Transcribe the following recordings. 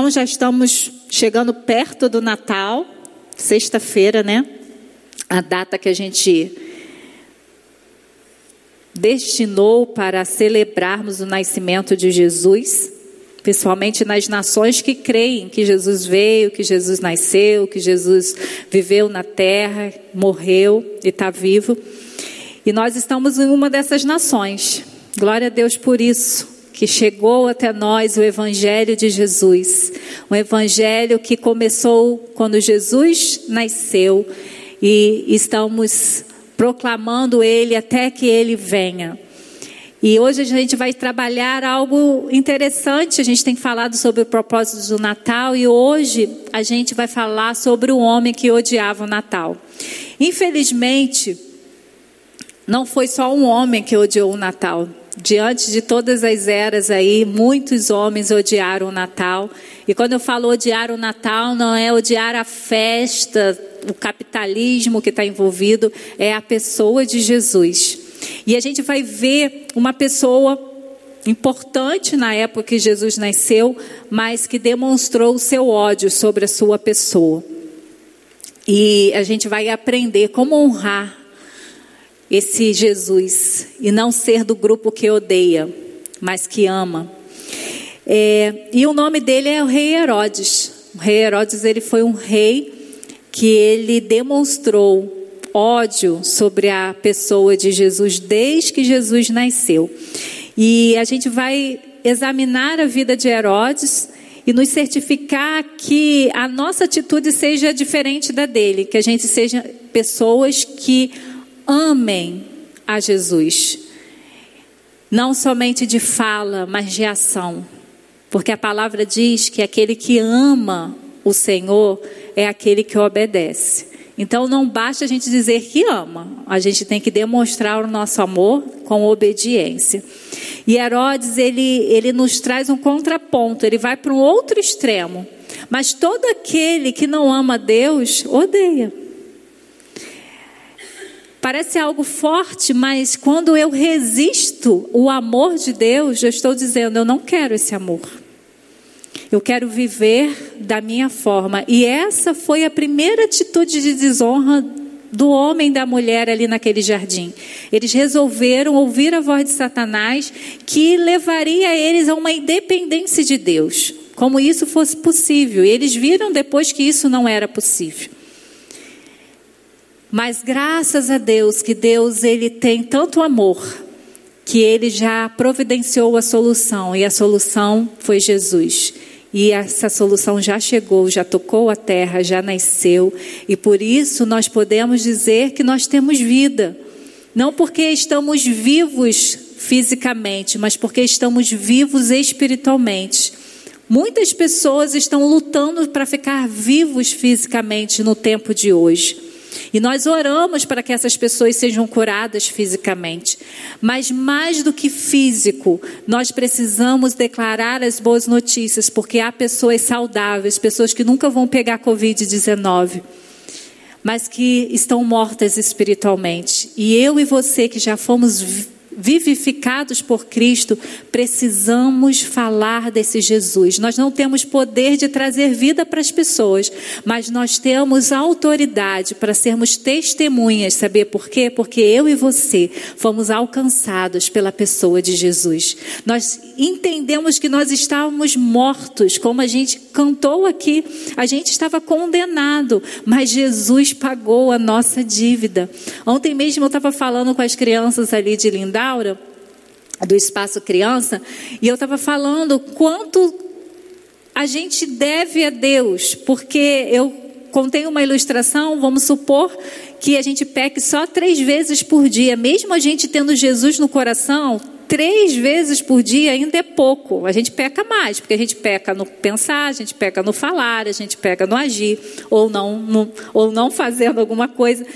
Então já estamos chegando perto do Natal, sexta-feira, né? A data que a gente destinou para celebrarmos o nascimento de Jesus, principalmente nas nações que creem que Jesus veio, que Jesus nasceu, que Jesus viveu na terra, morreu e está vivo. E nós estamos em uma dessas nações. Glória a Deus por isso que chegou até nós o Evangelho de Jesus. Um Evangelho que começou quando Jesus nasceu e estamos proclamando ele até que ele venha. E hoje a gente vai trabalhar algo interessante. A gente tem falado sobre o propósito do Natal e hoje a gente vai falar sobre o homem que odiava o Natal. Infelizmente, não foi só um homem que odiou o Natal. Diante de todas as eras aí, muitos homens odiaram o Natal. E quando eu falo odiar o Natal, não é odiar a festa, o capitalismo que está envolvido, é a pessoa de Jesus. E a gente vai ver uma pessoa importante na época que Jesus nasceu, mas que demonstrou o seu ódio sobre a sua pessoa. E a gente vai aprender como honrar esse Jesus e não ser do grupo que odeia, mas que ama. É, e o nome dele é o rei Herodes. O rei Herodes ele foi um rei que ele demonstrou ódio sobre a pessoa de Jesus desde que Jesus nasceu. E a gente vai examinar a vida de Herodes e nos certificar que a nossa atitude seja diferente da dele, que a gente seja pessoas que amem a Jesus. Não somente de fala, mas de ação. Porque a palavra diz que aquele que ama o Senhor é aquele que obedece. Então não basta a gente dizer que ama, a gente tem que demonstrar o nosso amor com obediência. E Herodes, ele, ele nos traz um contraponto, ele vai para um outro extremo. Mas todo aquele que não ama Deus, odeia. Parece algo forte, mas quando eu resisto o amor de Deus, eu estou dizendo, eu não quero esse amor. Eu quero viver da minha forma. E essa foi a primeira atitude de desonra do homem e da mulher ali naquele jardim. Eles resolveram ouvir a voz de Satanás que levaria eles a uma independência de Deus, como isso fosse possível. E eles viram depois que isso não era possível. Mas graças a Deus que Deus ele tem tanto amor que ele já providenciou a solução e a solução foi Jesus. E essa solução já chegou, já tocou a terra, já nasceu, e por isso nós podemos dizer que nós temos vida. Não porque estamos vivos fisicamente, mas porque estamos vivos espiritualmente. Muitas pessoas estão lutando para ficar vivos fisicamente no tempo de hoje. E nós oramos para que essas pessoas sejam curadas fisicamente. Mas mais do que físico, nós precisamos declarar as boas notícias, porque há pessoas saudáveis, pessoas que nunca vão pegar Covid-19 mas que estão mortas espiritualmente. E eu e você que já fomos vivificados por Cristo, precisamos falar desse Jesus. Nós não temos poder de trazer vida para as pessoas, mas nós temos autoridade para sermos testemunhas. Saber por quê? Porque eu e você fomos alcançados pela pessoa de Jesus. Nós entendemos que nós estávamos mortos, como a gente cantou aqui, a gente estava condenado, mas Jesus pagou a nossa dívida. Ontem mesmo eu estava falando com as crianças ali de Lindar do Espaço Criança, e eu estava falando quanto a gente deve a Deus, porque eu contei uma ilustração, vamos supor que a gente peque só três vezes por dia, mesmo a gente tendo Jesus no coração, três vezes por dia ainda é pouco. A gente peca mais, porque a gente peca no pensar, a gente peca no falar, a gente peca no agir, ou não, no, ou não fazendo alguma coisa.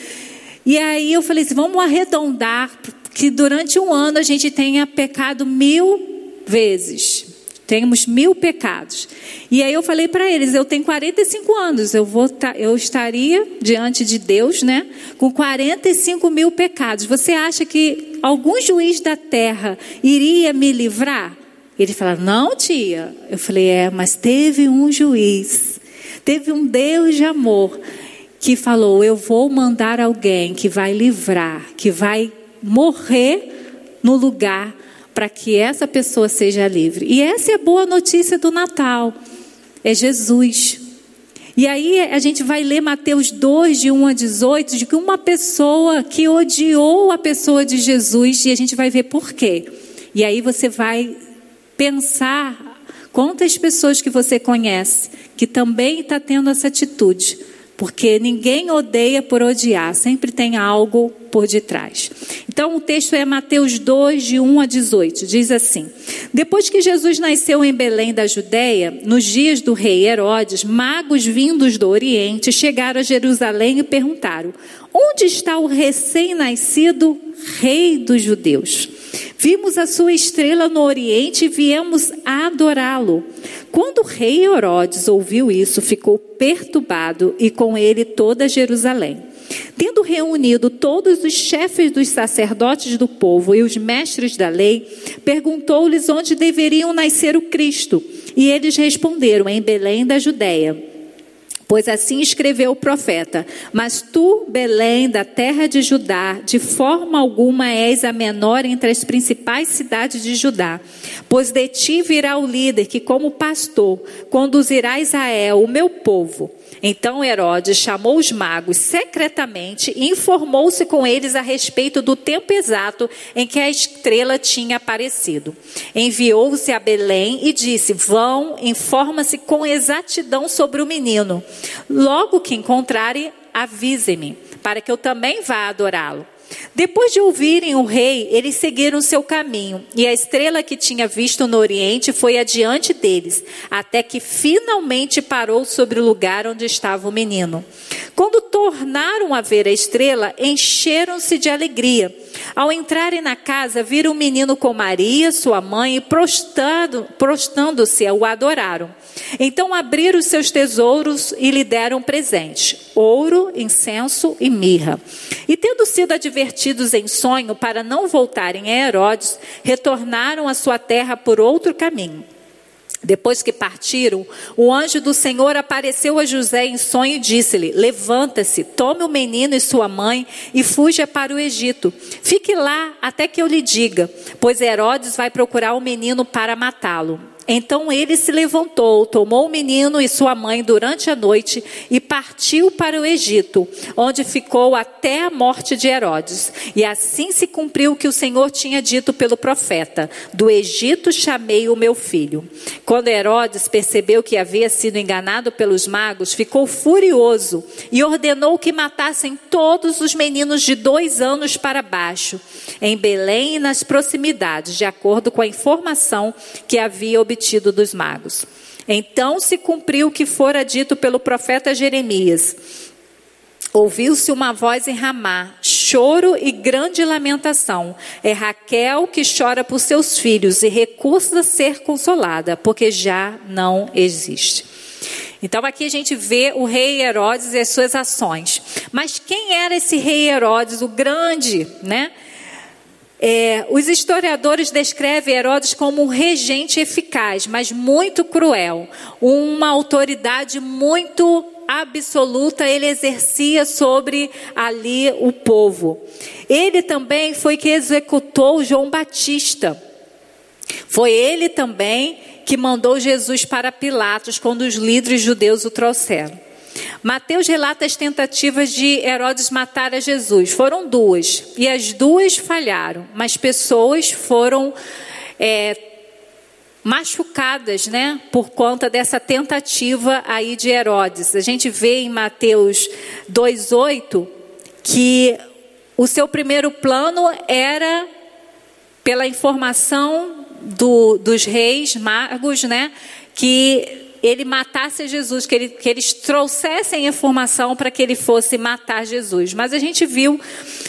E aí eu falei assim: vamos arredondar que durante um ano a gente tenha pecado mil vezes. Temos mil pecados. E aí eu falei para eles: eu tenho 45 anos, eu, vou eu estaria diante de Deus, né? Com 45 mil pecados. Você acha que algum juiz da terra iria me livrar? Ele fala: Não, tia. Eu falei: É, mas teve um juiz, teve um Deus de amor que falou: Eu vou mandar alguém que vai livrar, que vai morrer no lugar para que essa pessoa seja livre. E essa é a boa notícia do Natal: é Jesus. E aí a gente vai ler Mateus 2, de 1 a 18, de que uma pessoa que odiou a pessoa de Jesus, e a gente vai ver por quê. E aí você vai pensar quantas pessoas que você conhece que também está tendo essa atitude porque ninguém odeia por odiar, sempre tem algo por detrás. Então o texto é Mateus 2, de 1 a 18, diz assim: Depois que Jesus nasceu em Belém da Judéia, nos dias do rei Herodes, magos vindos do Oriente chegaram a Jerusalém e perguntaram: Onde está o recém-nascido rei dos judeus? Vimos a sua estrela no Oriente e viemos adorá-lo. Quando o rei Herodes ouviu isso, ficou perturbado e com ele toda Jerusalém. Tendo reunido todos os chefes dos sacerdotes do povo e os mestres da lei, perguntou-lhes onde deveriam nascer o Cristo. E eles responderam: em Belém da Judéia Pois assim escreveu o profeta: Mas tu, Belém, da terra de Judá, de forma alguma és a menor entre as principais cidades de Judá. Pois de ti virá o líder que, como pastor, conduzirá Israel, o meu povo. Então Herodes chamou os magos secretamente e informou-se com eles a respeito do tempo exato em que a estrela tinha aparecido. Enviou-se a Belém e disse: Vão, informa-se com exatidão sobre o menino. Logo que encontrarem, avise-me, para que eu também vá adorá-lo. Depois de ouvirem o rei, eles seguiram seu caminho, e a estrela que tinha visto no oriente foi adiante deles, até que finalmente parou sobre o lugar onde estava o menino. Quando tornaram a ver a estrela, encheram-se de alegria. Ao entrarem na casa, viram o menino com Maria, sua mãe, e prostando-se, o adoraram. Então abriram os seus tesouros e lhe deram presente: ouro, incenso e mirra. E tendo sido advertidos em sonho para não voltarem a Herodes, retornaram à sua terra por outro caminho. Depois que partiram, o anjo do Senhor apareceu a José em sonho e disse-lhe: Levanta-se, tome o menino e sua mãe e fuja para o Egito. Fique lá até que eu lhe diga, pois Herodes vai procurar o menino para matá-lo. Então ele se levantou, tomou o menino e sua mãe durante a noite e partiu para o Egito, onde ficou até a morte de Herodes. E assim se cumpriu o que o Senhor tinha dito pelo profeta: Do Egito chamei o meu filho. Quando Herodes percebeu que havia sido enganado pelos magos, ficou furioso e ordenou que matassem todos os meninos de dois anos para baixo, em Belém e nas proximidades, de acordo com a informação que havia obtido obtido dos magos. Então se cumpriu o que fora dito pelo profeta Jeremias. Ouviu-se uma voz em Ramá, choro e grande lamentação. É Raquel que chora por seus filhos e recusa ser consolada, porque já não existe. Então aqui a gente vê o rei Herodes e as suas ações. Mas quem era esse rei Herodes, o grande, né? É, os historiadores descrevem Herodes como um regente eficaz, mas muito cruel, uma autoridade muito absoluta ele exercia sobre ali o povo. Ele também foi que executou João Batista. Foi ele também que mandou Jesus para Pilatos quando os líderes judeus o trouxeram. Mateus relata as tentativas de Herodes matar a Jesus. Foram duas. E as duas falharam. Mas pessoas foram é, machucadas, né? Por conta dessa tentativa aí de Herodes. A gente vê em Mateus 2,8 que o seu primeiro plano era, pela informação do, dos reis magos, né? Que ele matasse Jesus, que, ele, que eles trouxessem informação para que ele fosse matar Jesus. Mas a gente viu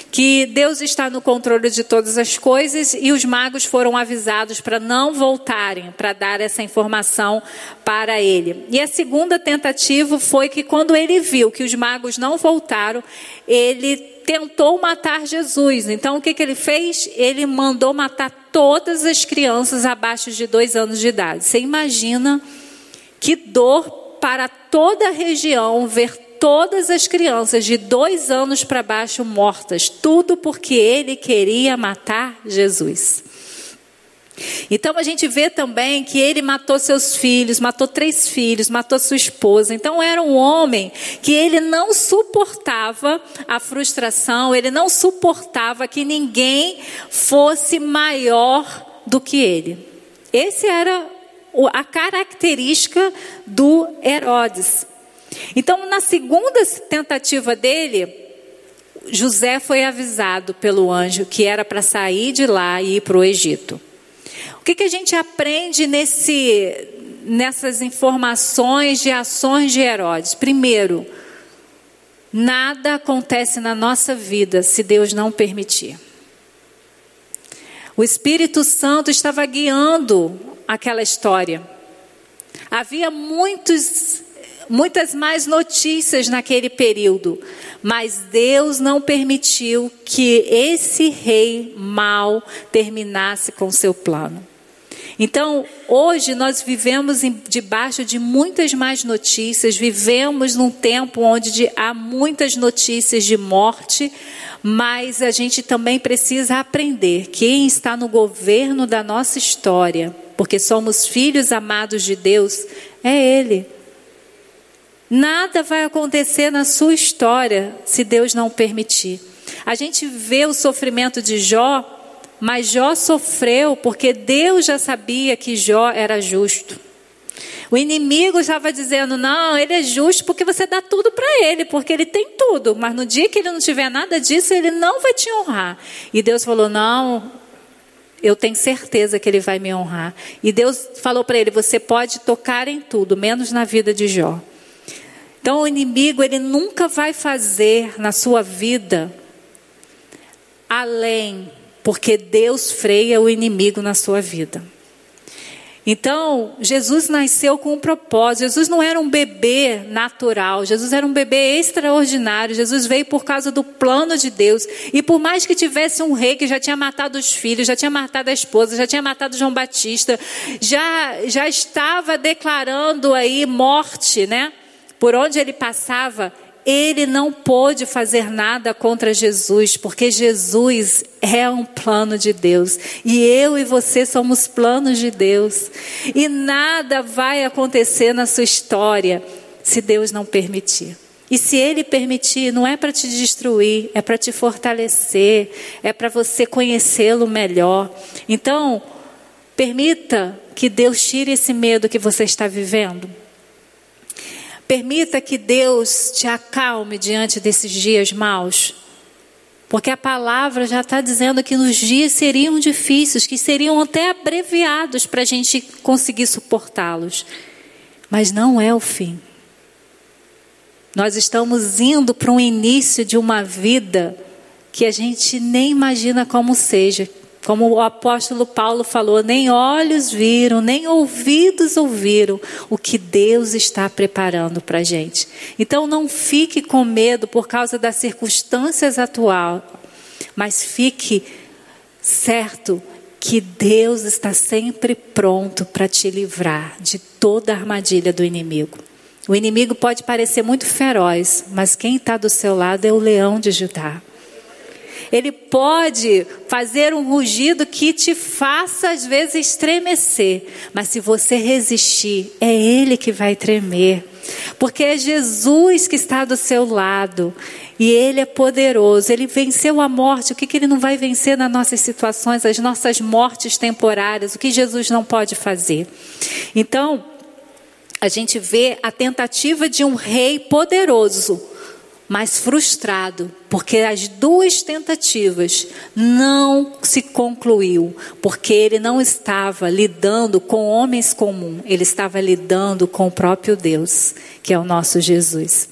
que Deus está no controle de todas as coisas e os magos foram avisados para não voltarem para dar essa informação para ele. E a segunda tentativa foi que quando ele viu que os magos não voltaram, ele tentou matar Jesus. Então o que, que ele fez? Ele mandou matar todas as crianças abaixo de dois anos de idade. Você imagina que dor para toda a região ver todas as crianças de dois anos para baixo mortas, tudo porque ele queria matar Jesus. Então a gente vê também que ele matou seus filhos, matou três filhos, matou sua esposa. Então era um homem que ele não suportava a frustração, ele não suportava que ninguém fosse maior do que ele. Esse era a característica do Herodes. Então, na segunda tentativa dele, José foi avisado pelo anjo que era para sair de lá e ir para o Egito. O que, que a gente aprende nesse, nessas informações de ações de Herodes? Primeiro, nada acontece na nossa vida se Deus não permitir. O Espírito Santo estava guiando aquela história. Havia muitos muitas mais notícias naquele período, mas Deus não permitiu que esse rei mau terminasse com seu plano. Então, hoje nós vivemos em, debaixo de muitas mais notícias, vivemos num tempo onde há muitas notícias de morte, mas a gente também precisa aprender quem está no governo da nossa história, porque somos filhos amados de Deus, é Ele. Nada vai acontecer na sua história se Deus não permitir. A gente vê o sofrimento de Jó, mas Jó sofreu porque Deus já sabia que Jó era justo. O inimigo estava dizendo: não, ele é justo porque você dá tudo para ele, porque ele tem tudo, mas no dia que ele não tiver nada disso, ele não vai te honrar. E Deus falou: não, eu tenho certeza que ele vai me honrar. E Deus falou para ele: você pode tocar em tudo, menos na vida de Jó. Então o inimigo ele nunca vai fazer na sua vida além, porque Deus freia o inimigo na sua vida. Então, Jesus nasceu com um propósito. Jesus não era um bebê natural, Jesus era um bebê extraordinário. Jesus veio por causa do plano de Deus. E por mais que tivesse um rei que já tinha matado os filhos, já tinha matado a esposa, já tinha matado João Batista, já, já estava declarando aí morte, né? por onde ele passava, ele não pôde fazer nada contra Jesus, porque Jesus é um plano de Deus. E eu e você somos planos de Deus. E nada vai acontecer na sua história se Deus não permitir. E se Ele permitir, não é para te destruir, é para te fortalecer, é para você conhecê-lo melhor. Então, permita que Deus tire esse medo que você está vivendo. Permita que Deus te acalme diante desses dias maus. Porque a palavra já está dizendo que nos dias seriam difíceis, que seriam até abreviados para a gente conseguir suportá-los. Mas não é o fim. Nós estamos indo para um início de uma vida que a gente nem imagina como seja, como o apóstolo Paulo falou, nem olhos viram, nem ouvidos ouviram o que Deus está preparando para a gente. Então não fique com medo por causa das circunstâncias atuais, mas fique certo que Deus está sempre pronto para te livrar de toda a armadilha do inimigo. O inimigo pode parecer muito feroz, mas quem está do seu lado é o leão de Judá. Ele pode fazer um rugido que te faça às vezes estremecer, mas se você resistir, é Ele que vai tremer, porque é Jesus que está do seu lado. E Ele é poderoso, Ele venceu a morte. O que, que Ele não vai vencer nas nossas situações, as nossas mortes temporárias? O que Jesus não pode fazer? Então, a gente vê a tentativa de um rei poderoso mas frustrado, porque as duas tentativas não se concluiu, porque ele não estava lidando com homens comuns, ele estava lidando com o próprio Deus, que é o nosso Jesus.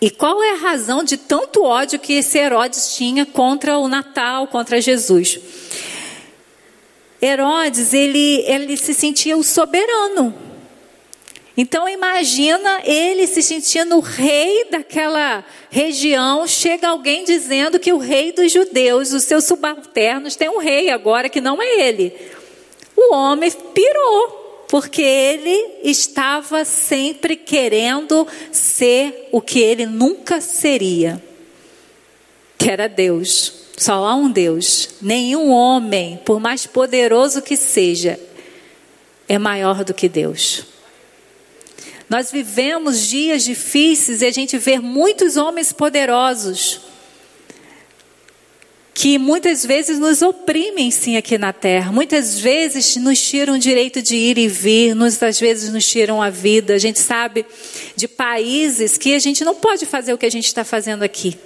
E qual é a razão de tanto ódio que esse Herodes tinha contra o Natal, contra Jesus? Herodes, ele, ele se sentia o soberano. Então imagina ele se sentindo rei daquela região, chega alguém dizendo que o rei dos judeus, os seus subalternos, tem um rei agora que não é ele. O homem pirou, porque ele estava sempre querendo ser o que ele nunca seria, que era Deus. Só há um Deus. Nenhum homem, por mais poderoso que seja, é maior do que Deus. Nós vivemos dias difíceis e a gente vê muitos homens poderosos que muitas vezes nos oprimem sim aqui na terra. Muitas vezes nos tiram o direito de ir e vir, muitas vezes nos tiram a vida. A gente sabe de países que a gente não pode fazer o que a gente está fazendo aqui.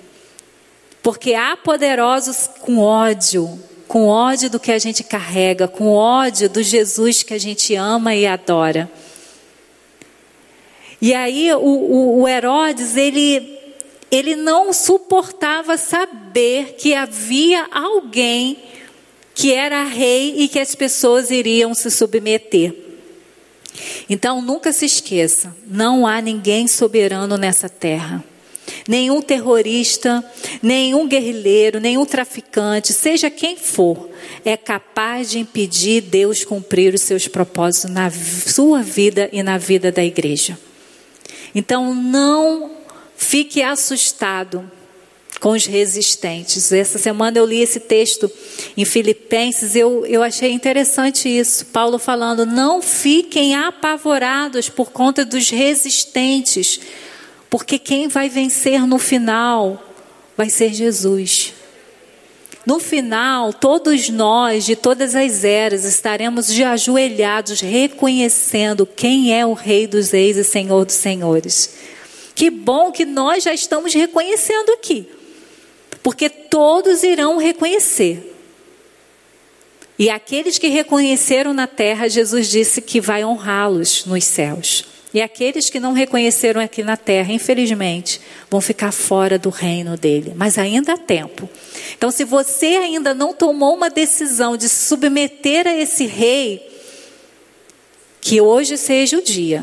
Porque há poderosos com ódio, com ódio do que a gente carrega, com ódio do Jesus que a gente ama e adora. E aí o, o, o Herodes, ele, ele não suportava saber que havia alguém que era rei e que as pessoas iriam se submeter. Então nunca se esqueça, não há ninguém soberano nessa terra. Nenhum terrorista, nenhum guerrilheiro, nenhum traficante, seja quem for, é capaz de impedir Deus cumprir os seus propósitos na sua vida e na vida da igreja. Então não fique assustado com os resistentes. Essa semana eu li esse texto em Filipenses, eu, eu achei interessante isso. Paulo falando: não fiquem apavorados por conta dos resistentes, porque quem vai vencer no final vai ser Jesus. No final, todos nós, de todas as eras, estaremos de ajoelhados, reconhecendo quem é o Rei dos Reis e Senhor dos Senhores. Que bom que nós já estamos reconhecendo aqui, porque todos irão reconhecer. E aqueles que reconheceram na terra, Jesus disse que vai honrá-los nos céus. E aqueles que não reconheceram aqui na terra, infelizmente, vão ficar fora do reino dele. Mas ainda há tempo. Então, se você ainda não tomou uma decisão de submeter a esse rei, que hoje seja o dia,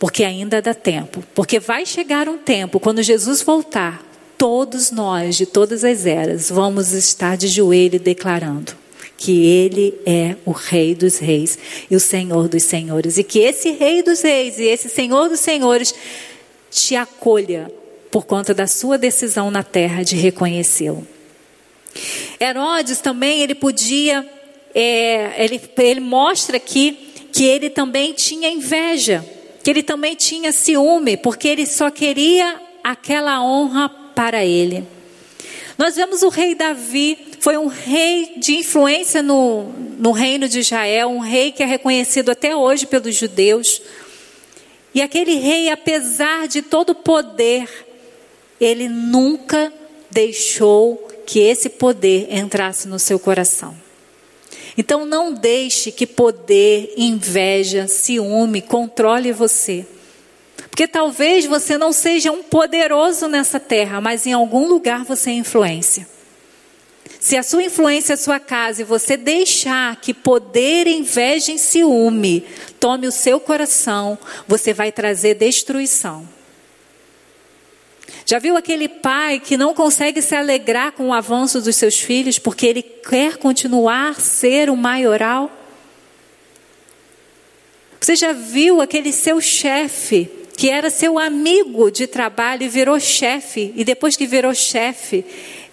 porque ainda dá tempo. Porque vai chegar um tempo, quando Jesus voltar, todos nós, de todas as eras, vamos estar de joelho declarando que Ele é o Rei dos Reis e o Senhor dos Senhores. E que esse Rei dos Reis e esse Senhor dos Senhores te acolha por conta da sua decisão na terra de reconhecê-lo. Herodes também, ele podia, é, ele, ele mostra aqui que ele também tinha inveja, que ele também tinha ciúme, porque ele só queria aquela honra para ele. Nós vemos o rei Davi, foi um rei de influência no, no reino de Israel, um rei que é reconhecido até hoje pelos judeus. E aquele rei, apesar de todo o poder, ele nunca deixou que esse poder entrasse no seu coração. Então não deixe que poder, inveja, ciúme controle você. Porque talvez você não seja um poderoso nessa terra, mas em algum lugar você é influência. Se a sua influência é a sua casa e você deixar que poder, inveja e ciúme tome o seu coração, você vai trazer destruição. Já viu aquele pai que não consegue se alegrar com o avanço dos seus filhos porque ele quer continuar ser o maioral? Você já viu aquele seu chefe que era seu amigo de trabalho e virou chefe, e depois que virou chefe,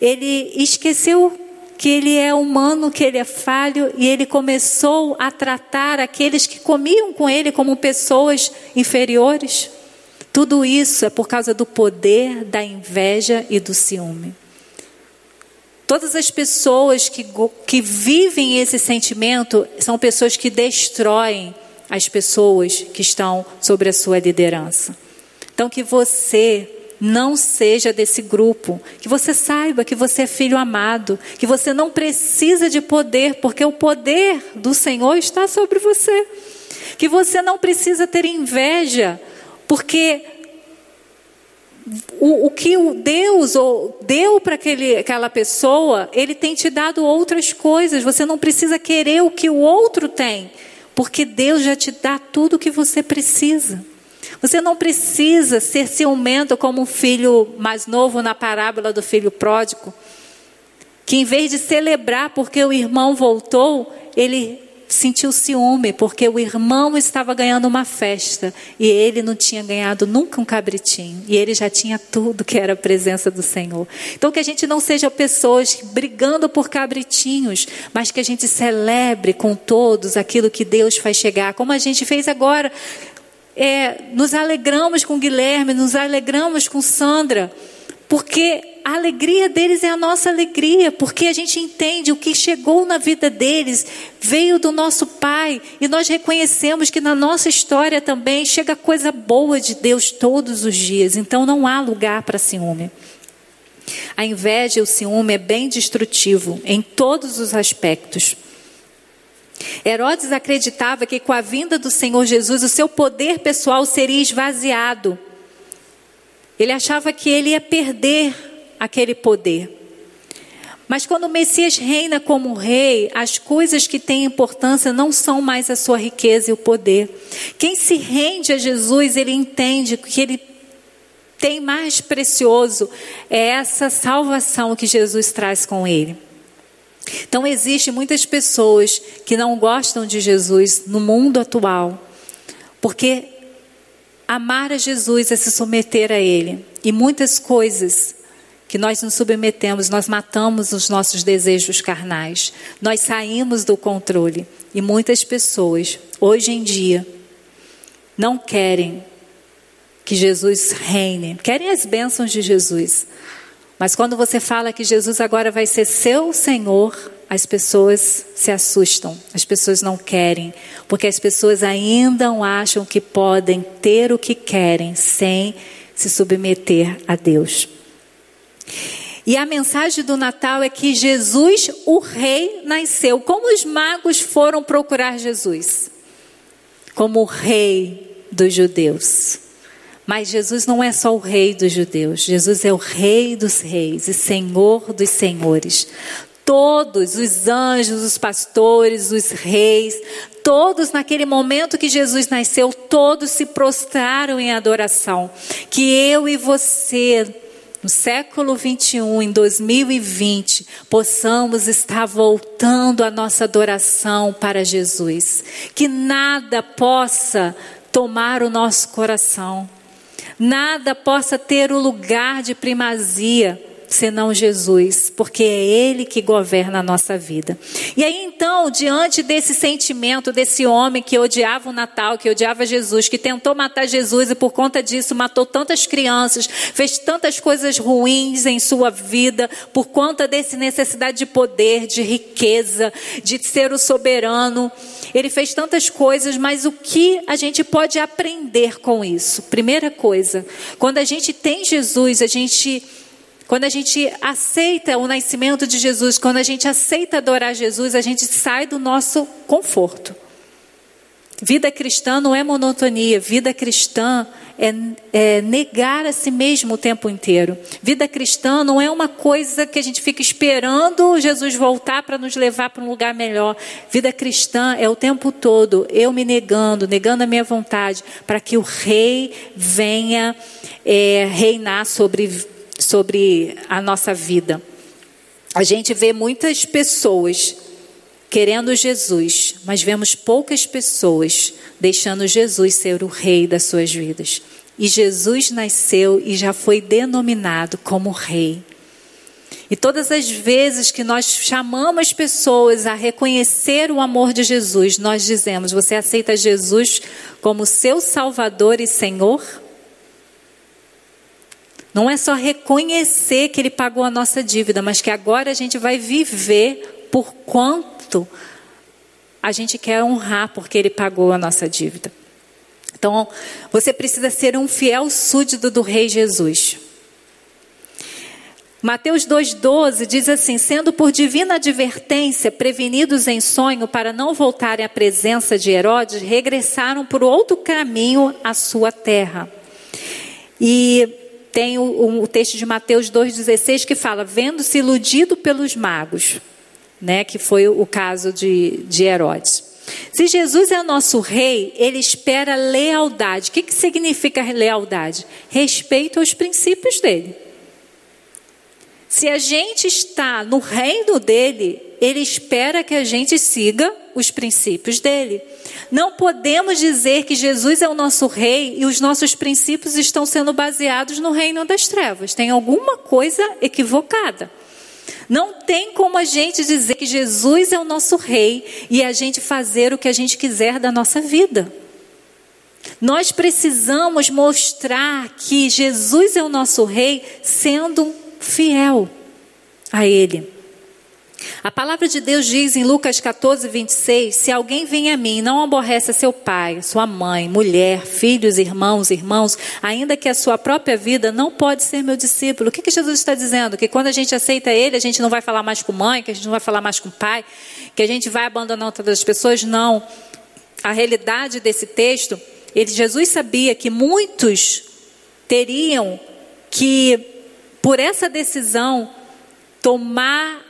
ele esqueceu que ele é humano, que ele é falho, e ele começou a tratar aqueles que comiam com ele como pessoas inferiores. Tudo isso é por causa do poder da inveja e do ciúme. Todas as pessoas que, que vivem esse sentimento são pessoas que destroem as pessoas que estão sobre a sua liderança. Então, que você não seja desse grupo, que você saiba que você é filho amado, que você não precisa de poder, porque o poder do Senhor está sobre você. Que você não precisa ter inveja, porque o, o que o Deus deu para aquela pessoa, Ele tem te dado outras coisas. Você não precisa querer o que o outro tem porque Deus já te dá tudo o que você precisa. Você não precisa ser ciumento como um filho mais novo na parábola do filho pródigo, que em vez de celebrar porque o irmão voltou, ele sentiu ciúme porque o irmão estava ganhando uma festa e ele não tinha ganhado nunca um cabritinho e ele já tinha tudo que era a presença do Senhor. Então que a gente não seja pessoas brigando por cabritinhos, mas que a gente celebre com todos aquilo que Deus faz chegar, como a gente fez agora. É, nos alegramos com Guilherme, nos alegramos com Sandra, porque a alegria deles é a nossa alegria, porque a gente entende o que chegou na vida deles veio do nosso Pai e nós reconhecemos que na nossa história também chega coisa boa de Deus todos os dias, então não há lugar para ciúme. A inveja e o ciúme é bem destrutivo em todos os aspectos. Herodes acreditava que com a vinda do Senhor Jesus o seu poder pessoal seria esvaziado. Ele achava que ele ia perder aquele poder. Mas quando o Messias reina como rei, as coisas que têm importância não são mais a sua riqueza e o poder. Quem se rende a Jesus, ele entende que ele tem mais precioso é essa salvação que Jesus traz com ele. Então existem muitas pessoas que não gostam de Jesus no mundo atual, porque amar a Jesus é se submeter a ele. E muitas coisas que nós nos submetemos, nós matamos os nossos desejos carnais, nós saímos do controle. E muitas pessoas, hoje em dia, não querem que Jesus reine, querem as bênçãos de Jesus. Mas quando você fala que Jesus agora vai ser seu Senhor, as pessoas se assustam, as pessoas não querem, porque as pessoas ainda acham que podem ter o que querem sem se submeter a Deus. E a mensagem do Natal é que Jesus, o Rei, nasceu. Como os magos foram procurar Jesus? Como o Rei dos judeus. Mas Jesus não é só o Rei dos judeus, Jesus é o Rei dos reis e Senhor dos senhores. Todos os anjos, os pastores, os reis, todos naquele momento que Jesus nasceu, todos se prostraram em adoração. Que eu e você no século 21, em 2020, possamos estar voltando a nossa adoração para Jesus. Que nada possa tomar o nosso coração, nada possa ter o lugar de primazia senão Jesus, porque é Ele que governa a nossa vida. E aí então, diante desse sentimento desse homem que odiava o Natal, que odiava Jesus, que tentou matar Jesus e por conta disso matou tantas crianças, fez tantas coisas ruins em sua vida, por conta dessa necessidade de poder, de riqueza, de ser o soberano, ele fez tantas coisas, mas o que a gente pode aprender com isso? Primeira coisa, quando a gente tem Jesus, a gente quando a gente aceita o nascimento de Jesus, quando a gente aceita adorar Jesus, a gente sai do nosso conforto. Vida cristã não é monotonia, vida cristã é, é, negar a si mesmo o tempo inteiro. Vida cristã não é uma coisa que a gente fica esperando Jesus voltar para nos levar para um lugar melhor. Vida cristã é o tempo todo eu me negando, negando a minha vontade, para que o Rei venha é, reinar sobre sobre a nossa vida. A gente vê muitas pessoas querendo Jesus, mas vemos poucas pessoas deixando Jesus ser o rei das suas vidas. E Jesus nasceu e já foi denominado como rei. E todas as vezes que nós chamamos pessoas a reconhecer o amor de Jesus, nós dizemos: Você aceita Jesus como seu Salvador e Senhor? Não é só reconhecer que Ele pagou a nossa dívida, mas que agora a gente vai viver por a gente quer honrar porque Ele pagou a nossa dívida. Então, você precisa ser um fiel súdito do Rei Jesus. Mateus 2,12 diz assim: sendo por divina advertência prevenidos em sonho para não voltarem à presença de Herodes, regressaram por outro caminho à sua terra. E tem o, o texto de Mateus 2,16 que fala: vendo-se iludido pelos magos, né, que foi o caso de, de Herodes. Se Jesus é nosso rei, ele espera lealdade. O que, que significa lealdade? Respeito aos princípios dele. Se a gente está no reino dele, ele espera que a gente siga os princípios dele. Não podemos dizer que Jesus é o nosso rei e os nossos princípios estão sendo baseados no reino das trevas. Tem alguma coisa equivocada. Não tem como a gente dizer que Jesus é o nosso rei e a gente fazer o que a gente quiser da nossa vida. Nós precisamos mostrar que Jesus é o nosso rei sendo fiel a ele. A palavra de Deus diz em Lucas 14, 26: Se alguém vem a mim e não aborrece seu pai, sua mãe, mulher, filhos, irmãos, irmãos, ainda que a sua própria vida, não pode ser meu discípulo. O que, que Jesus está dizendo? Que quando a gente aceita ele, a gente não vai falar mais com mãe, que a gente não vai falar mais com pai, que a gente vai abandonar outras pessoas? Não. A realidade desse texto, ele, Jesus sabia que muitos teriam que, por essa decisão, tomar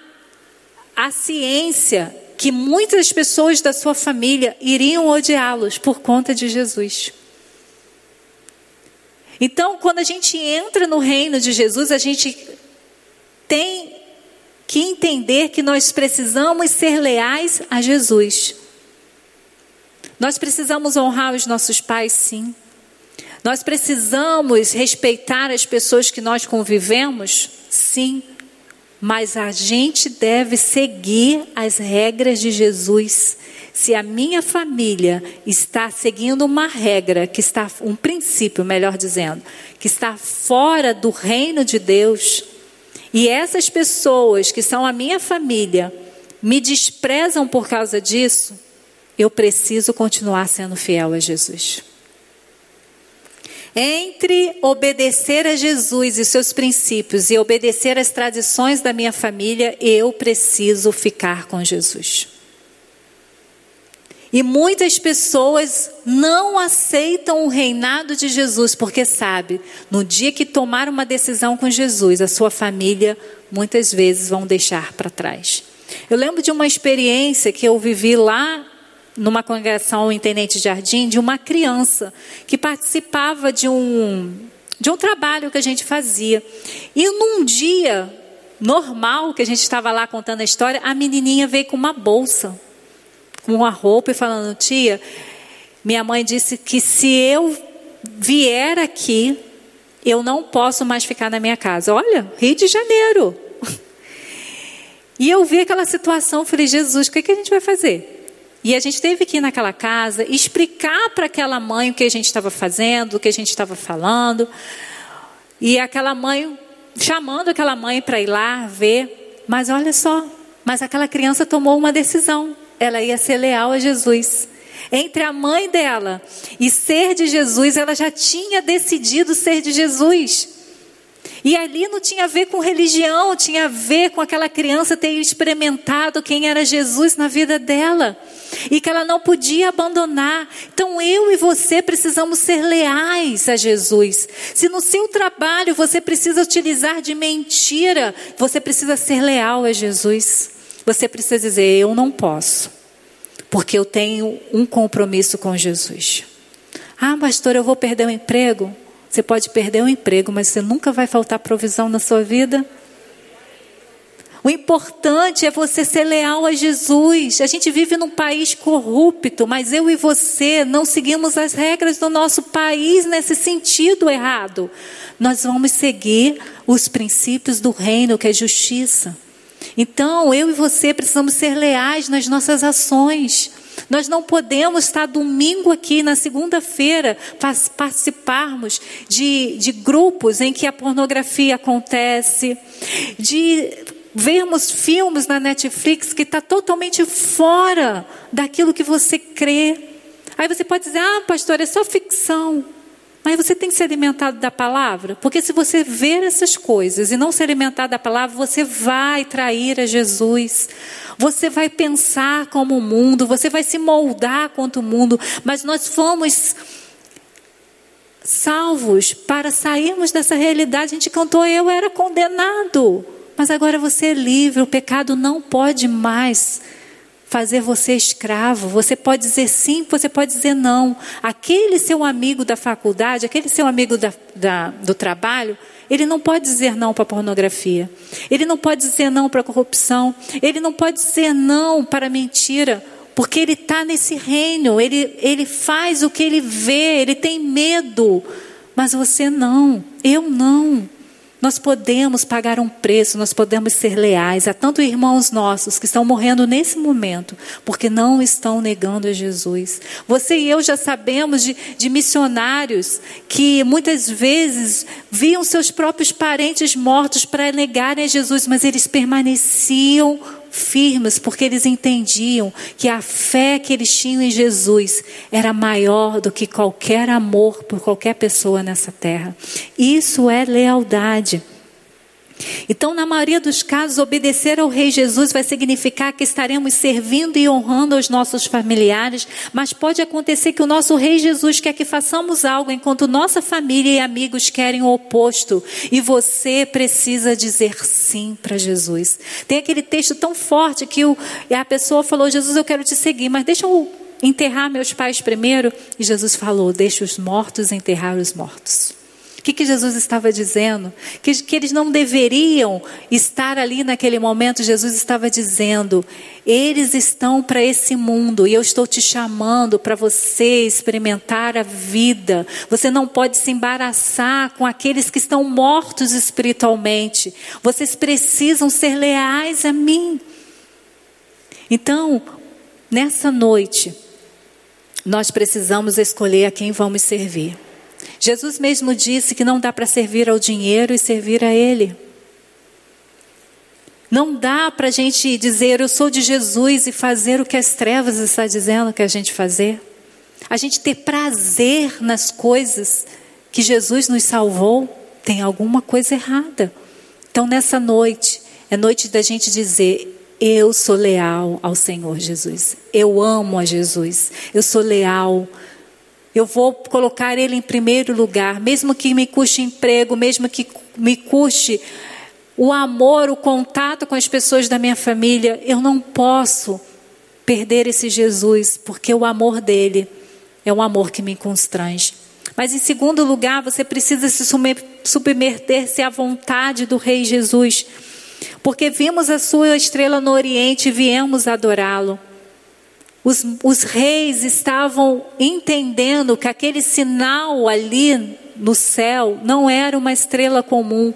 a ciência que muitas pessoas da sua família iriam odiá-los por conta de Jesus. Então, quando a gente entra no reino de Jesus, a gente tem que entender que nós precisamos ser leais a Jesus. Nós precisamos honrar os nossos pais, sim. Nós precisamos respeitar as pessoas que nós convivemos, sim mas a gente deve seguir as regras de Jesus. Se a minha família está seguindo uma regra, que está um princípio, melhor dizendo, que está fora do reino de Deus, e essas pessoas que são a minha família me desprezam por causa disso, eu preciso continuar sendo fiel a Jesus. Entre obedecer a Jesus e seus princípios e obedecer às tradições da minha família, eu preciso ficar com Jesus. E muitas pessoas não aceitam o reinado de Jesus, porque sabe, no dia que tomar uma decisão com Jesus, a sua família muitas vezes vão deixar para trás. Eu lembro de uma experiência que eu vivi lá numa congregação em Tenente Jardim de uma criança que participava de um, de um trabalho que a gente fazia. E num dia normal que a gente estava lá contando a história, a menininha veio com uma bolsa, com uma roupa e falando: Tia, minha mãe disse que se eu vier aqui, eu não posso mais ficar na minha casa. Olha, Rio de Janeiro. E eu vi aquela situação, falei: Jesus, o que, que a gente vai fazer? E a gente teve que ir naquela casa explicar para aquela mãe o que a gente estava fazendo, o que a gente estava falando. E aquela mãe, chamando aquela mãe para ir lá ver. Mas olha só, mas aquela criança tomou uma decisão. Ela ia ser leal a Jesus. Entre a mãe dela e ser de Jesus, ela já tinha decidido ser de Jesus. E ali não tinha a ver com religião, tinha a ver com aquela criança ter experimentado quem era Jesus na vida dela e que ela não podia abandonar. Então eu e você precisamos ser leais a Jesus. Se no seu trabalho você precisa utilizar de mentira, você precisa ser leal a Jesus. Você precisa dizer: Eu não posso, porque eu tenho um compromisso com Jesus. Ah, pastor, eu vou perder o emprego? Você pode perder o emprego, mas você nunca vai faltar provisão na sua vida. O importante é você ser leal a Jesus. A gente vive num país corrupto, mas eu e você não seguimos as regras do nosso país nesse sentido errado. Nós vamos seguir os princípios do reino, que é justiça. Então, eu e você precisamos ser leais nas nossas ações. Nós não podemos estar domingo aqui, na segunda-feira, participarmos de, de grupos em que a pornografia acontece, de vermos filmes na Netflix que está totalmente fora daquilo que você crê. Aí você pode dizer, ah, pastor, é só ficção. Mas você tem que ser alimentado da palavra, porque se você ver essas coisas e não se alimentar da palavra, você vai trair a Jesus. Você vai pensar como o mundo, você vai se moldar quanto o mundo, mas nós fomos salvos para sairmos dessa realidade. A gente cantou, eu era condenado, mas agora você é livre, o pecado não pode mais fazer você escravo. Você pode dizer sim, você pode dizer não. Aquele seu amigo da faculdade, aquele seu amigo da, da, do trabalho, ele não pode dizer não para a pornografia. Ele não pode dizer não para a corrupção. Ele não pode dizer não para a mentira. Porque ele está nesse reino. Ele, ele faz o que ele vê. Ele tem medo. Mas você não. Eu não. Nós podemos pagar um preço, nós podemos ser leais a tanto irmãos nossos que estão morrendo nesse momento, porque não estão negando a Jesus. Você e eu já sabemos de, de missionários que muitas vezes viam seus próprios parentes mortos para negarem a Jesus, mas eles permaneciam firmes, porque eles entendiam que a fé que eles tinham em Jesus era maior do que qualquer amor por qualquer pessoa nessa terra. Isso é lealdade. Então, na maioria dos casos, obedecer ao Rei Jesus vai significar que estaremos servindo e honrando os nossos familiares, mas pode acontecer que o nosso Rei Jesus quer que façamos algo enquanto nossa família e amigos querem o oposto, e você precisa dizer sim para Jesus. Tem aquele texto tão forte que o, a pessoa falou: Jesus, eu quero te seguir, mas deixa eu enterrar meus pais primeiro. E Jesus falou: deixa os mortos enterrar os mortos. O que, que Jesus estava dizendo? Que, que eles não deveriam estar ali naquele momento. Jesus estava dizendo: eles estão para esse mundo e eu estou te chamando para você experimentar a vida. Você não pode se embaraçar com aqueles que estão mortos espiritualmente. Vocês precisam ser leais a mim. Então, nessa noite, nós precisamos escolher a quem vamos servir. Jesus mesmo disse que não dá para servir ao dinheiro e servir a Ele. Não dá para a gente dizer eu sou de Jesus e fazer o que as trevas está dizendo que a gente fazer. A gente ter prazer nas coisas que Jesus nos salvou, tem alguma coisa errada. Então nessa noite, é noite da gente dizer eu sou leal ao Senhor Jesus. Eu amo a Jesus. Eu sou leal eu vou colocar Ele em primeiro lugar, mesmo que me custe emprego, mesmo que me custe o amor, o contato com as pessoas da minha família. Eu não posso perder esse Jesus, porque o amor dele é um amor que me constrange. Mas em segundo lugar, você precisa se submeter-se à vontade do Rei Jesus, porque vimos a sua estrela no Oriente e viemos adorá-lo. Os, os reis estavam entendendo que aquele sinal ali no céu não era uma estrela comum,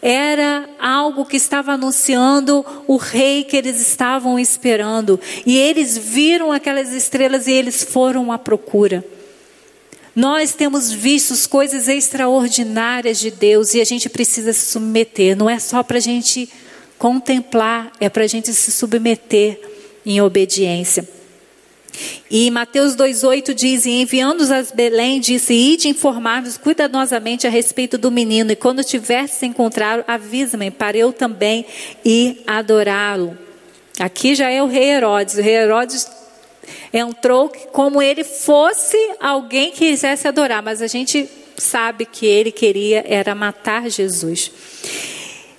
era algo que estava anunciando o rei que eles estavam esperando. E eles viram aquelas estrelas e eles foram à procura. Nós temos visto coisas extraordinárias de Deus e a gente precisa se submeter. Não é só para a gente contemplar, é para a gente se submeter em obediência. E Mateus 2,8 diz: E enviando-os a Belém, disse: Ide informar-vos cuidadosamente a respeito do menino, e quando tiverdes encontrado, avisa-me, para eu também ir adorá-lo. Aqui já é o rei Herodes. O rei Herodes entrou como ele fosse alguém que quisesse adorar, mas a gente sabe que ele queria era matar Jesus.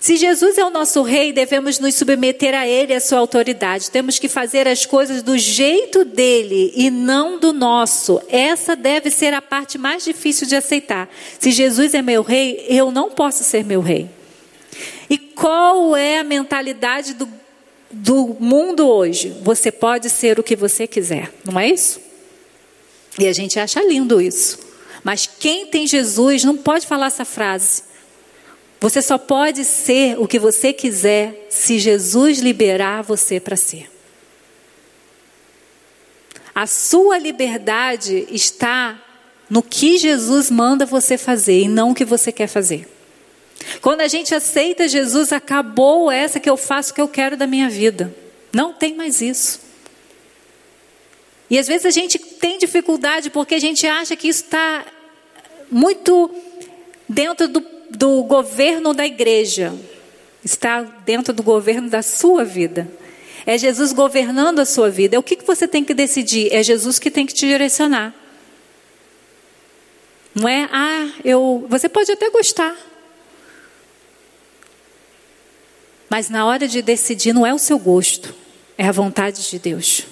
Se Jesus é o nosso rei, devemos nos submeter a ele e a sua autoridade. Temos que fazer as coisas do jeito dele e não do nosso. Essa deve ser a parte mais difícil de aceitar. Se Jesus é meu rei, eu não posso ser meu rei. E qual é a mentalidade do, do mundo hoje? Você pode ser o que você quiser, não é isso? E a gente acha lindo isso. Mas quem tem Jesus não pode falar essa frase. Você só pode ser o que você quiser se Jesus liberar você para ser. A sua liberdade está no que Jesus manda você fazer e não o que você quer fazer. Quando a gente aceita Jesus, acabou essa que eu faço o que eu quero da minha vida. Não tem mais isso. E às vezes a gente tem dificuldade porque a gente acha que isso está muito dentro do do governo da igreja, está dentro do governo da sua vida. É Jesus governando a sua vida. É o que, você tem que decidir? É Jesus que tem que te direcionar. Não é, ah, eu. Você pode até gostar. Mas na hora de decidir, não é o seu gosto. é a vontade de Deus.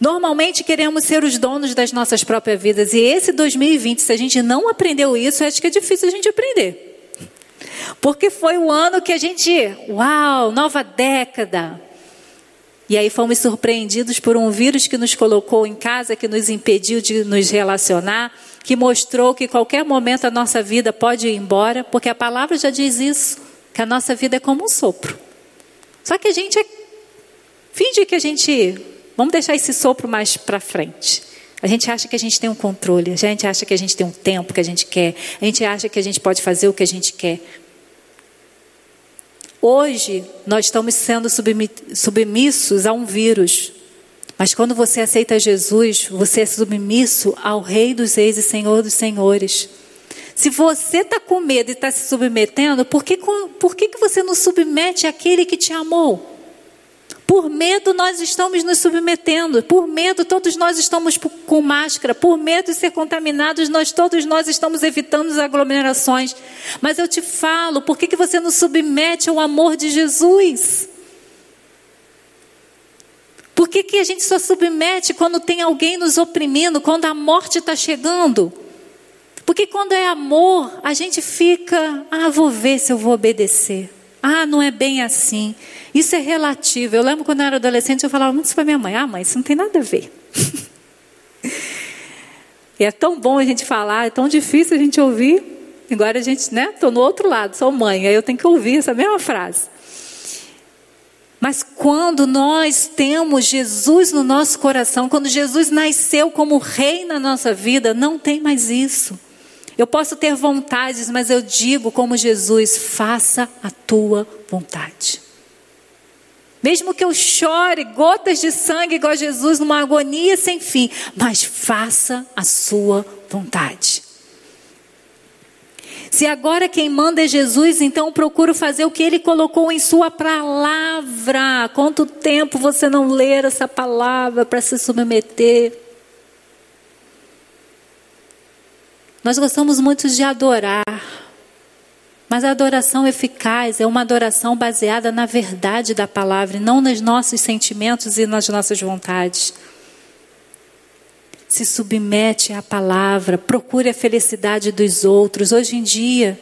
Normalmente queremos ser os donos das nossas próprias vidas. E esse 2020, se a gente não aprendeu isso, acho que é difícil a gente aprender. Porque foi o ano que a gente, uau, nova década. E aí fomos surpreendidos por um vírus que nos colocou em casa, que nos impediu de nos relacionar, que mostrou que qualquer momento a nossa vida pode ir embora, porque a palavra já diz isso, que a nossa vida é como um sopro. Só que a gente é, finge que a gente, vamos deixar esse sopro mais para frente. A gente acha que a gente tem um controle, a gente acha que a gente tem um tempo que a gente quer, a gente acha que a gente pode fazer o que a gente quer. Hoje, nós estamos sendo submissos a um vírus. Mas quando você aceita Jesus, você é submisso ao Rei dos Reis e Senhor dos Senhores. Se você está com medo e está se submetendo, por que, por que, que você não submete àquele que te amou? Por medo nós estamos nos submetendo, por medo todos nós estamos com máscara, por medo de ser contaminados, nós todos nós estamos evitando as aglomerações. Mas eu te falo, por que, que você não submete ao amor de Jesus? Por que, que a gente só submete quando tem alguém nos oprimindo, quando a morte está chegando? Porque quando é amor, a gente fica, ah, vou ver se eu vou obedecer. Ah, não é bem assim. Isso é relativo. Eu lembro quando eu era adolescente, eu falava muito isso para minha mãe. Ah, mãe, isso não tem nada a ver. e é tão bom a gente falar, é tão difícil a gente ouvir. Agora a gente, né? Estou no outro lado, sou mãe, aí eu tenho que ouvir essa mesma frase. Mas quando nós temos Jesus no nosso coração, quando Jesus nasceu como rei na nossa vida, não tem mais isso. Eu posso ter vontades, mas eu digo como Jesus: faça a tua vontade. Mesmo que eu chore gotas de sangue igual Jesus numa agonia sem fim, mas faça a sua vontade. Se agora quem manda é Jesus, então procuro fazer o que ele colocou em sua palavra. Quanto tempo você não ler essa palavra para se submeter? Nós gostamos muito de adorar, mas a adoração eficaz é uma adoração baseada na verdade da palavra, e não nos nossos sentimentos e nas nossas vontades. Se submete à palavra, procure a felicidade dos outros. Hoje em dia,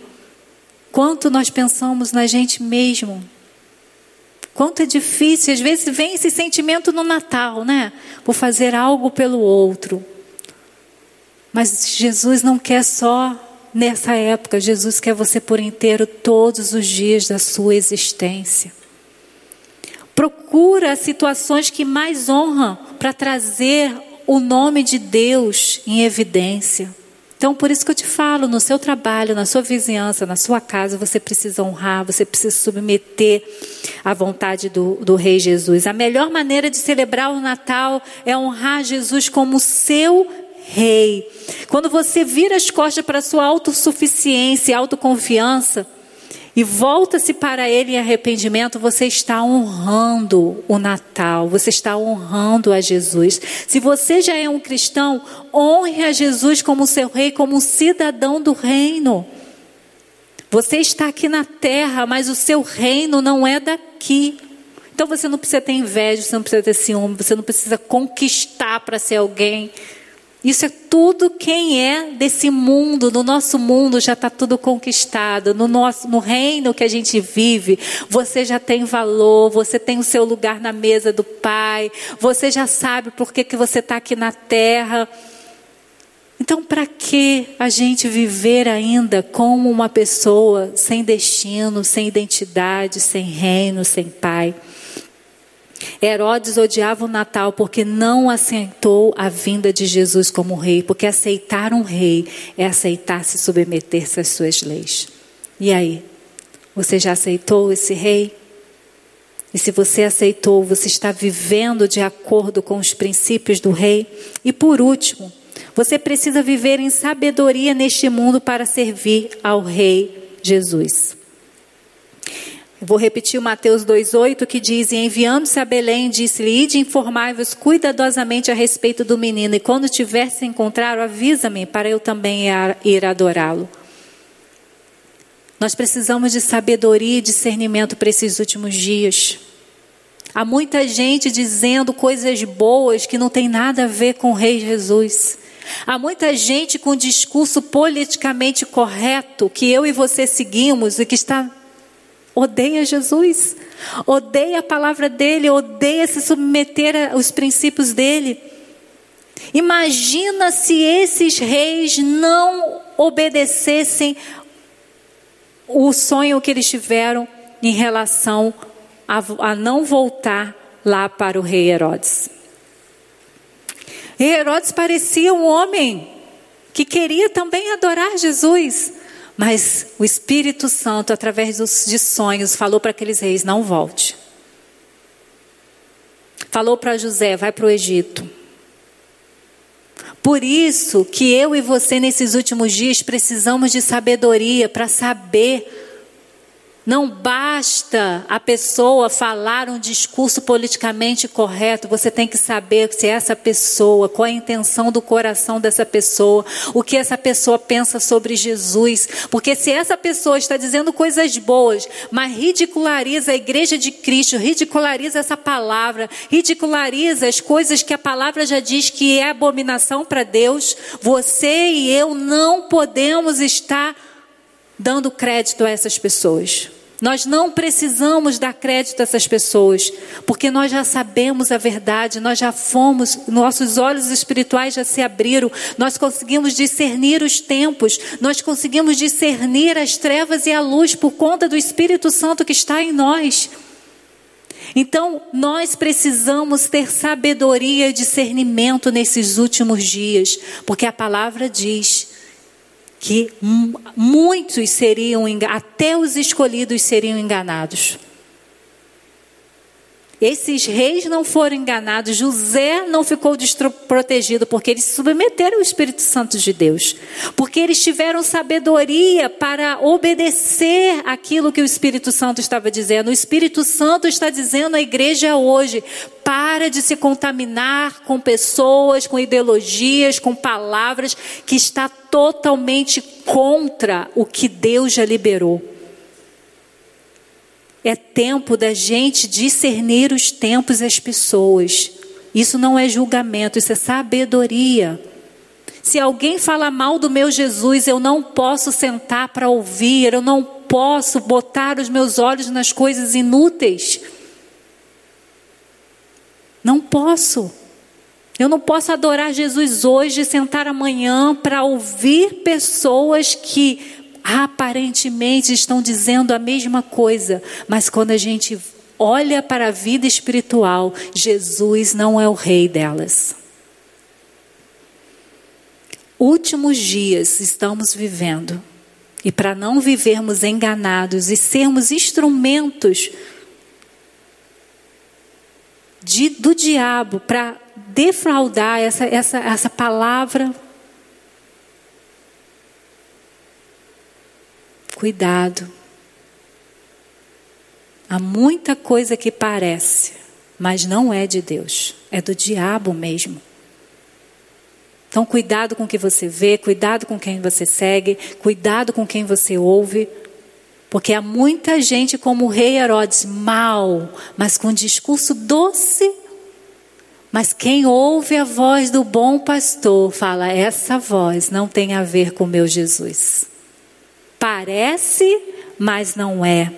quanto nós pensamos na gente mesmo. Quanto é difícil, às vezes vem esse sentimento no Natal, né? Por fazer algo pelo outro. Mas Jesus não quer só nessa época, Jesus quer você por inteiro todos os dias da sua existência. Procura situações que mais honram para trazer o nome de Deus em evidência. Então, por isso que eu te falo, no seu trabalho, na sua vizinhança, na sua casa, você precisa honrar, você precisa submeter à vontade do, do Rei Jesus. A melhor maneira de celebrar o Natal é honrar Jesus como seu rei. Quando você vira as costas para a sua autossuficiência autoconfiança e volta-se para ele em arrependimento, você está honrando o Natal, você está honrando a Jesus. Se você já é um cristão, honre a Jesus como seu rei, como um cidadão do reino. Você está aqui na terra, mas o seu reino não é daqui. Então você não precisa ter inveja, você não precisa ter ciúme, você não precisa conquistar para ser alguém. Isso é tudo quem é desse mundo, no nosso mundo já está tudo conquistado, no nosso, no reino que a gente vive, você já tem valor, você tem o seu lugar na mesa do Pai, você já sabe por que, que você está aqui na terra. Então, para que a gente viver ainda como uma pessoa sem destino, sem identidade, sem reino, sem Pai? Herodes odiava o Natal porque não aceitou a vinda de Jesus como rei, porque aceitar um rei é aceitar se submeter-se às suas leis. E aí? Você já aceitou esse rei? E se você aceitou, você está vivendo de acordo com os princípios do rei? E por último, você precisa viver em sabedoria neste mundo para servir ao rei Jesus. Vou repetir o Mateus 2,8 que diz: Enviando-se a Belém, disse-lhe: Ide informai-vos cuidadosamente a respeito do menino, e quando tiver se encontrar, avisa-me, para eu também ir adorá-lo. Nós precisamos de sabedoria e discernimento para esses últimos dias. Há muita gente dizendo coisas boas que não tem nada a ver com o Rei Jesus. Há muita gente com discurso politicamente correto que eu e você seguimos e que está odeia Jesus, odeia a palavra dele, odeia se submeter aos princípios dele. Imagina se esses reis não obedecessem o sonho que eles tiveram em relação a, a não voltar lá para o rei Herodes. E Herodes parecia um homem que queria também adorar Jesus, mas o Espírito Santo, através dos, de sonhos, falou para aqueles reis: não volte. Falou para José: vai para o Egito. Por isso que eu e você, nesses últimos dias, precisamos de sabedoria para saber não basta a pessoa falar um discurso politicamente correto, você tem que saber se essa pessoa, qual a intenção do coração dessa pessoa, o que essa pessoa pensa sobre Jesus. Porque se essa pessoa está dizendo coisas boas, mas ridiculariza a igreja de Cristo, ridiculariza essa palavra, ridiculariza as coisas que a palavra já diz que é abominação para Deus, você e eu não podemos estar dando crédito a essas pessoas. Nós não precisamos dar crédito a essas pessoas, porque nós já sabemos a verdade, nós já fomos, nossos olhos espirituais já se abriram, nós conseguimos discernir os tempos, nós conseguimos discernir as trevas e a luz por conta do Espírito Santo que está em nós. Então, nós precisamos ter sabedoria e discernimento nesses últimos dias, porque a palavra diz que muitos seriam, até os escolhidos seriam enganados. Esses reis não foram enganados, José não ficou desprotegido, porque eles se submeteram ao Espírito Santo de Deus, porque eles tiveram sabedoria para obedecer aquilo que o Espírito Santo estava dizendo. O Espírito Santo está dizendo à igreja hoje: para de se contaminar com pessoas, com ideologias, com palavras que está totalmente contra o que Deus já liberou. É tempo da gente discernir os tempos e as pessoas. Isso não é julgamento, isso é sabedoria. Se alguém fala mal do meu Jesus, eu não posso sentar para ouvir, eu não posso botar os meus olhos nas coisas inúteis. Não posso. Eu não posso adorar Jesus hoje e sentar amanhã para ouvir pessoas que aparentemente estão dizendo a mesma coisa, mas quando a gente olha para a vida espiritual, Jesus não é o rei delas. Últimos dias estamos vivendo, e para não vivermos enganados e sermos instrumentos de, do diabo para defraudar essa, essa, essa palavra Cuidado. Há muita coisa que parece, mas não é de Deus, é do diabo mesmo. Então, cuidado com o que você vê, cuidado com quem você segue, cuidado com quem você ouve, porque há muita gente como o rei Herodes, mal, mas com discurso doce. Mas quem ouve a voz do bom pastor fala: essa voz não tem a ver com meu Jesus. Parece, mas não é.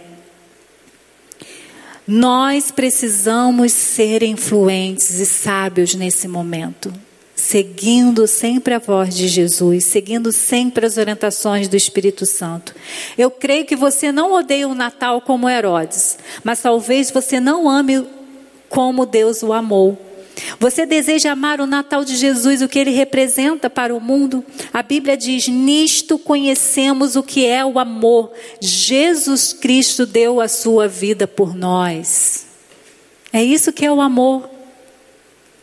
Nós precisamos ser influentes e sábios nesse momento, seguindo sempre a voz de Jesus, seguindo sempre as orientações do Espírito Santo. Eu creio que você não odeia o Natal como Herodes, mas talvez você não ame como Deus o amou. Você deseja amar o Natal de Jesus, o que ele representa para o mundo? A Bíblia diz: Nisto conhecemos o que é o amor. Jesus Cristo deu a sua vida por nós. É isso que é o amor.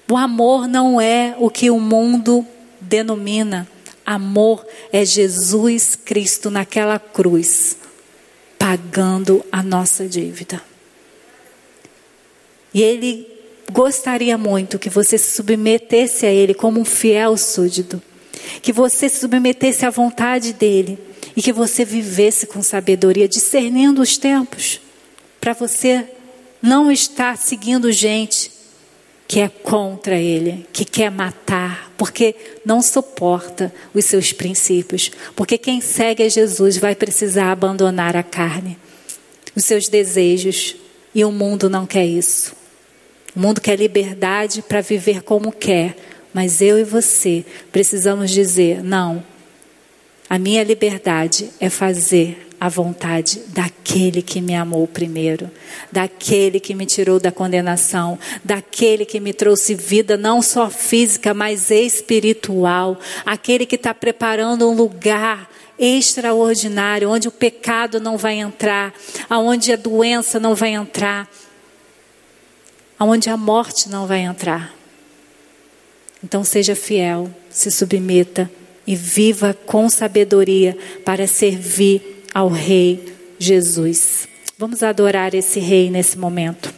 O amor não é o que o mundo denomina. Amor é Jesus Cristo naquela cruz, pagando a nossa dívida. E ele gostaria muito que você se submetesse a Ele como um fiel súdito, que você se submetesse à vontade dEle. E que você vivesse com sabedoria, discernindo os tempos, para você não está seguindo gente que é contra ele, que quer matar, porque não suporta os seus princípios. Porque quem segue a Jesus vai precisar abandonar a carne, os seus desejos, e o mundo não quer isso. O mundo quer liberdade para viver como quer, mas eu e você precisamos dizer: não, a minha liberdade é fazer a vontade daquele que me amou primeiro, daquele que me tirou da condenação, daquele que me trouxe vida não só física, mas espiritual, aquele que está preparando um lugar extraordinário, onde o pecado não vai entrar, aonde a doença não vai entrar, aonde a morte não vai entrar. Então seja fiel, se submeta e viva com sabedoria para servir ao Rei Jesus. Vamos adorar esse Rei nesse momento.